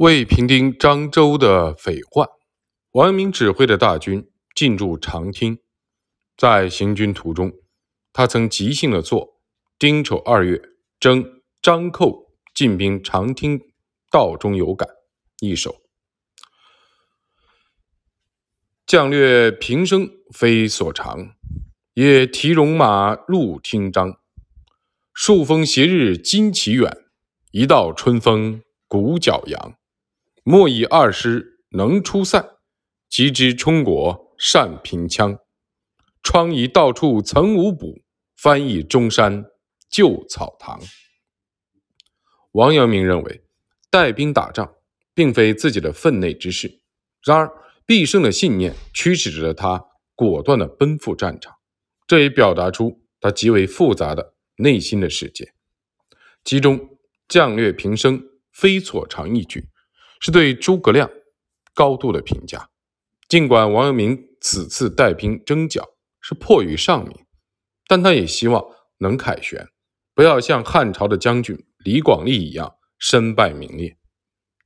为平定漳州的匪患，王阳明指挥的大军进驻长汀。在行军途中，他曾即兴的作“丁丑二月征张寇进兵长汀，道中有感”一首。将略平生非所长，也提戎马入汀漳。数峰斜日旌旗远，一道春风鼓角扬。莫以二师能出塞，即知冲国善平羌。疮痍到处曾无补，翻译中山旧草堂。王阳明认为，带兵打仗并非自己的分内之事，然而必胜的信念驱使着他果断的奔赴战场，这也表达出他极为复杂的内心的世界。其中“将略平生非所长”一句。是对诸葛亮高度的评价。尽管王阳明此次带兵征剿是迫于上民，但他也希望能凯旋，不要像汉朝的将军李广利一样身败名裂。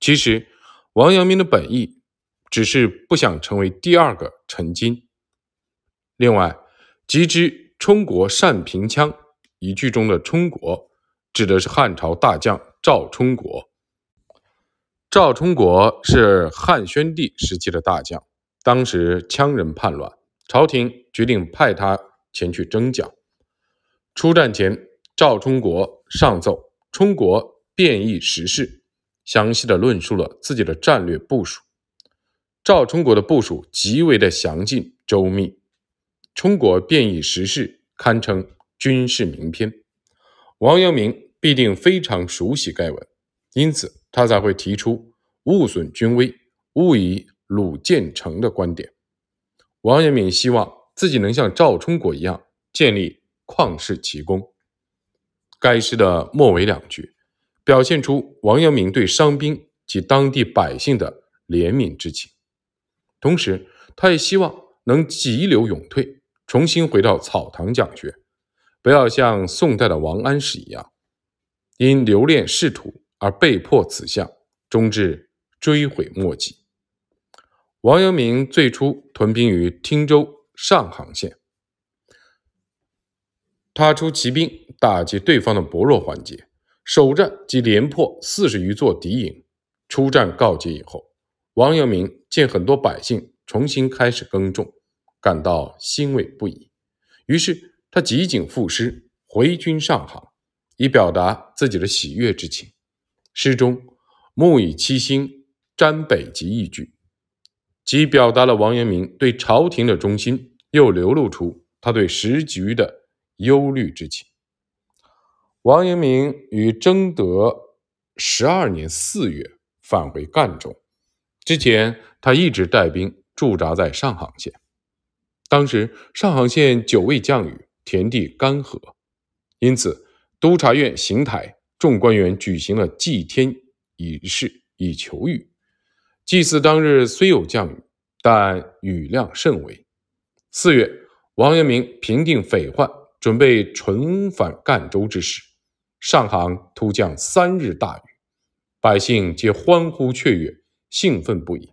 其实，王阳明的本意只是不想成为第二个陈金。另外，即知冲国善平羌一句中的“冲国”指的是汉朝大将赵充国。赵充国是汉宣帝时期的大将，当时羌人叛乱，朝廷决定派他前去征剿。出战前，赵充国上奏充国变异时事，详细的论述了自己的战略部署。赵充国的部署极为的详尽周密，充国变异时事堪称军事名篇。王阳明必定非常熟悉该文，因此。他才会提出“勿损军威，勿以鲁建成”的观点。王阳明希望自己能像赵充国一样建立旷世奇功。该诗的末尾两句，表现出王阳明对伤兵及当地百姓的怜悯之情，同时他也希望能急流勇退，重新回到草堂讲学，不要像宋代的王安石一样，因留恋仕途。而被迫此项，终至追悔莫及。王阳明最初屯兵于汀州上杭县，他出骑兵打击对方的薄弱环节，首战即连破四十余座敌营。出战告捷以后，王阳明见很多百姓重新开始耕种，感到欣慰不已。于是他即景赋诗回军上杭，以表达自己的喜悦之情。诗中“木以七星瞻北极”一句，既表达了王阳明对朝廷的忠心，又流露出他对时局的忧虑之情。王阳明于征德十二年四月返回赣州，之前他一直带兵驻扎在上杭县。当时上杭县久未降雨，田地干涸，因此督察院邢台。众官员举行了祭天仪式以求雨。祭祀当日虽有降雨，但雨量甚微。四月，王阳明平定匪患，准备重返赣州之时，上杭突降三日大雨，百姓皆欢呼雀跃，兴奋不已。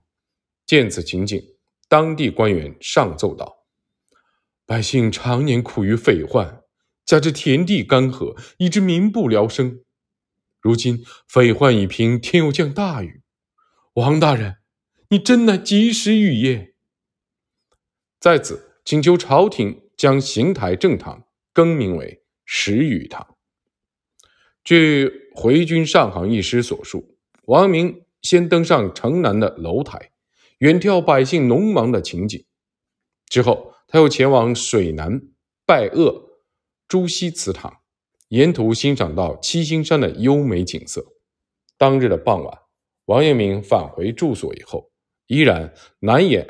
见此情景，当地官员上奏道：“百姓常年苦于匪患，加之田地干涸，以致民不聊生。”如今匪患已平，天又降大雨，王大人，你真乃及时雨也。在此请求朝廷将邢台正堂更名为时雨堂。据《回军上杭》一诗所述，王阳明先登上城南的楼台，远眺百姓农忙的情景，之后他又前往水南拜谒朱熹祠堂。沿途欣赏到七星山的优美景色。当日的傍晚，王阳明返回住所以后，依然难掩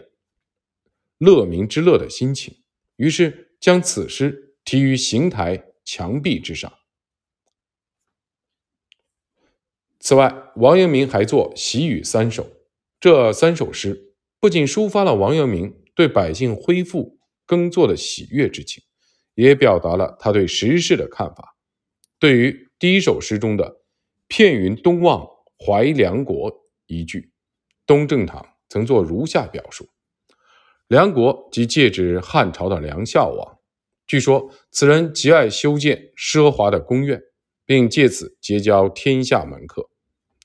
乐民之乐的心情，于是将此诗题于邢台墙壁之上。此外，王阳明还作《喜雨三首》，这三首诗不仅抒发了王阳明对百姓恢复耕作的喜悦之情，也表达了他对时事的看法。对于第一首诗中的“片云东望怀梁国”，一句。东正堂曾作如下表述：梁国即借指汉朝的梁孝王。据说此人极爱修建奢华的宫苑，并借此结交天下门客，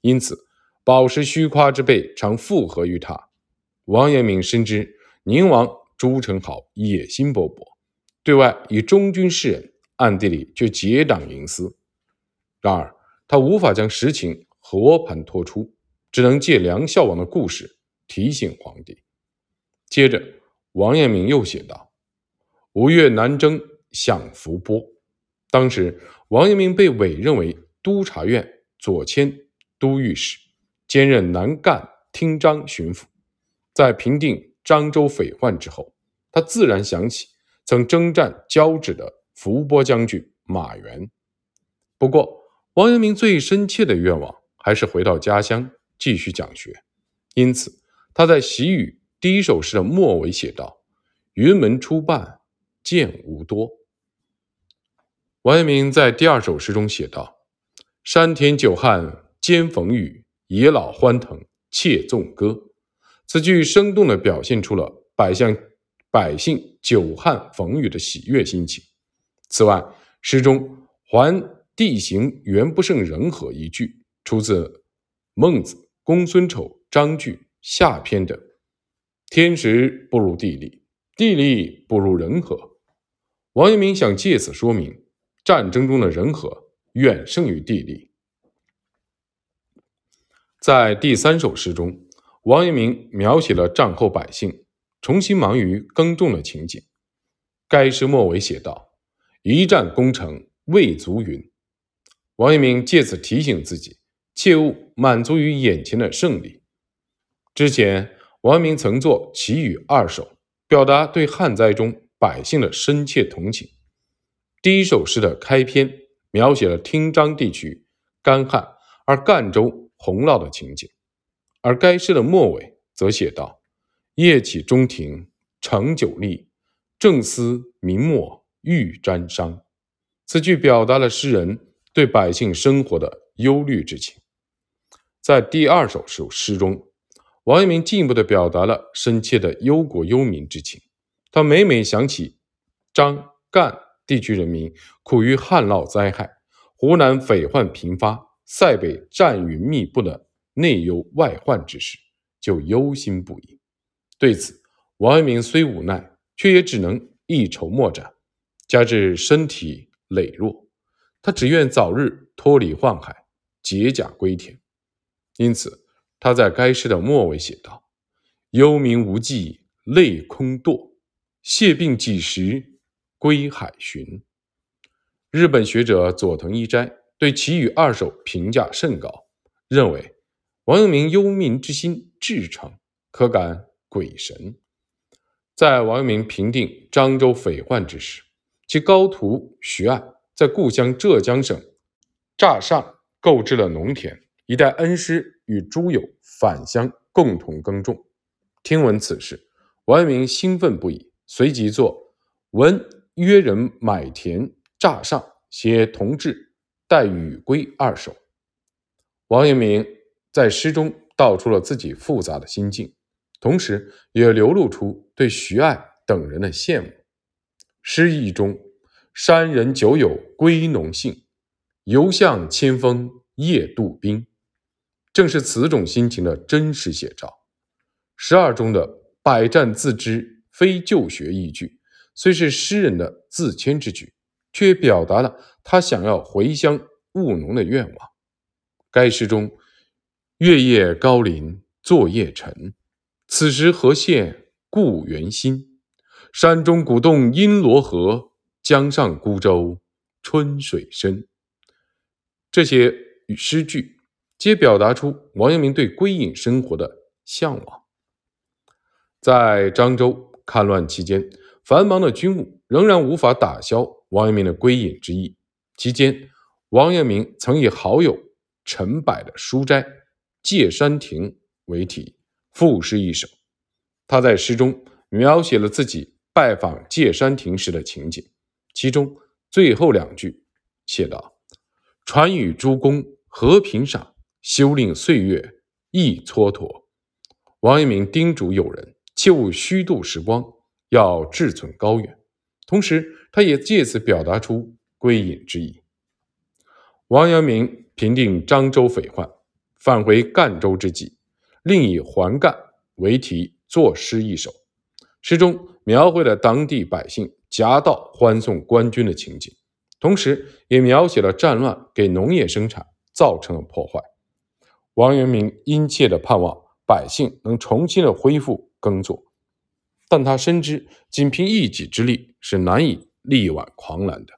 因此宝石虚夸之辈常附和于他。王阳明深知宁王朱宸濠野心勃勃，对外以忠君示人，暗地里却结党营私。然而他无法将实情和盘托出。只能借梁孝王的故事提醒皇帝。接着，王阳明又写道：“吴越南征，享伏波。当时，王阳明被委任为督察院左迁都御史，兼任南赣听章巡抚。在平定漳州匪患之后，他自然想起曾征战交趾的伏波将军马援。不过，王阳明最深切的愿望还是回到家乡。”继续讲学，因此他在《习语》第一首诗的末尾写道：“云门初半见无多。”王阳明在第二首诗中写道：“山田久旱兼逢雨，野老欢腾切纵歌。”此句生动地表现出了百姓百姓久旱逢雨的喜悦心情。此外，诗中“还地形原不胜人和”一句出自孟子。公孙丑、章句下篇的“天时不如地利，地利不如人和”，王阳明想借此说明，战争中的人和远胜于地利。在第三首诗中，王阳明描写了战后百姓重新忙于耕种的情景。该诗末尾写道：“一战功成未足云。”王阳明借此提醒自己。切勿满足于眼前的胜利。之前，王阳明曾作《祈雨二首》，表达对旱灾中百姓的深切同情。第一首诗的开篇描写了听章地区干旱而赣州洪涝的情景，而该诗的末尾则写道：“夜起中庭成酒立，正思明末欲沾裳。”此句表达了诗人对百姓生活的忧虑之情。在第二首首诗中，王阳明进一步的表达了深切的忧国忧民之情。他每每想起张赣地区人民苦于旱涝灾害，湖南匪患频发，塞北战云密布的内忧外患之时，就忧心不已。对此，王阳明虽无奈，却也只能一筹莫展。加之身体羸弱，他只愿早日脱离宦海，解甲归田。因此，他在该诗的末尾写道：“忧民无计泪空堕，谢病几时归海寻。”日本学者佐藤一斋对《其余二首》评价甚高，认为王阳明忧民之心至诚，可感鬼神。在王阳明平定漳州匪患之时，其高徒徐爱在故乡浙江省乍上购置了农田。一代恩师与诸友返乡共同耕种，听闻此事，王阳明兴奋不已，随即作《闻约人买田乍上写同治待雨归》二首。王阳明在诗中道出了自己复杂的心境，同时也流露出对徐爱等人的羡慕。诗意中，山人久有归农兴，犹向千峰夜渡冰。正是此种心情的真实写照。十二中的“百战自知非旧学”一句，虽是诗人的自谦之举，却表达了他想要回乡务农的愿望。该诗中“月夜高林作业沉，此时何限故园心？山中古洞阴罗河，江上孤舟春水深。”这些诗句。皆表达出王阳明对归隐生活的向往。在漳州戡乱期间，繁忙的军务仍然无法打消王阳明的归隐之意。期间，王阳明曾以好友陈柏的书斋《借山亭》为题赋诗一首。他在诗中描写了自己拜访借山亭时的情景，其中最后两句写道：“传与诸公和平赏。”修令岁月亦蹉跎。王阳明叮嘱友人切勿虚度时光，要志存高远。同时，他也借此表达出归隐之意。王阳明平定漳州匪患，返回赣州之际，另以“还赣”为题作诗一首。诗中描绘了当地百姓夹道欢送官军的情景，同时也描写了战乱给农业生产造成的破坏。王阳明殷切地盼望百姓能重新的恢复耕作，但他深知仅凭一己之力是难以力挽狂澜的。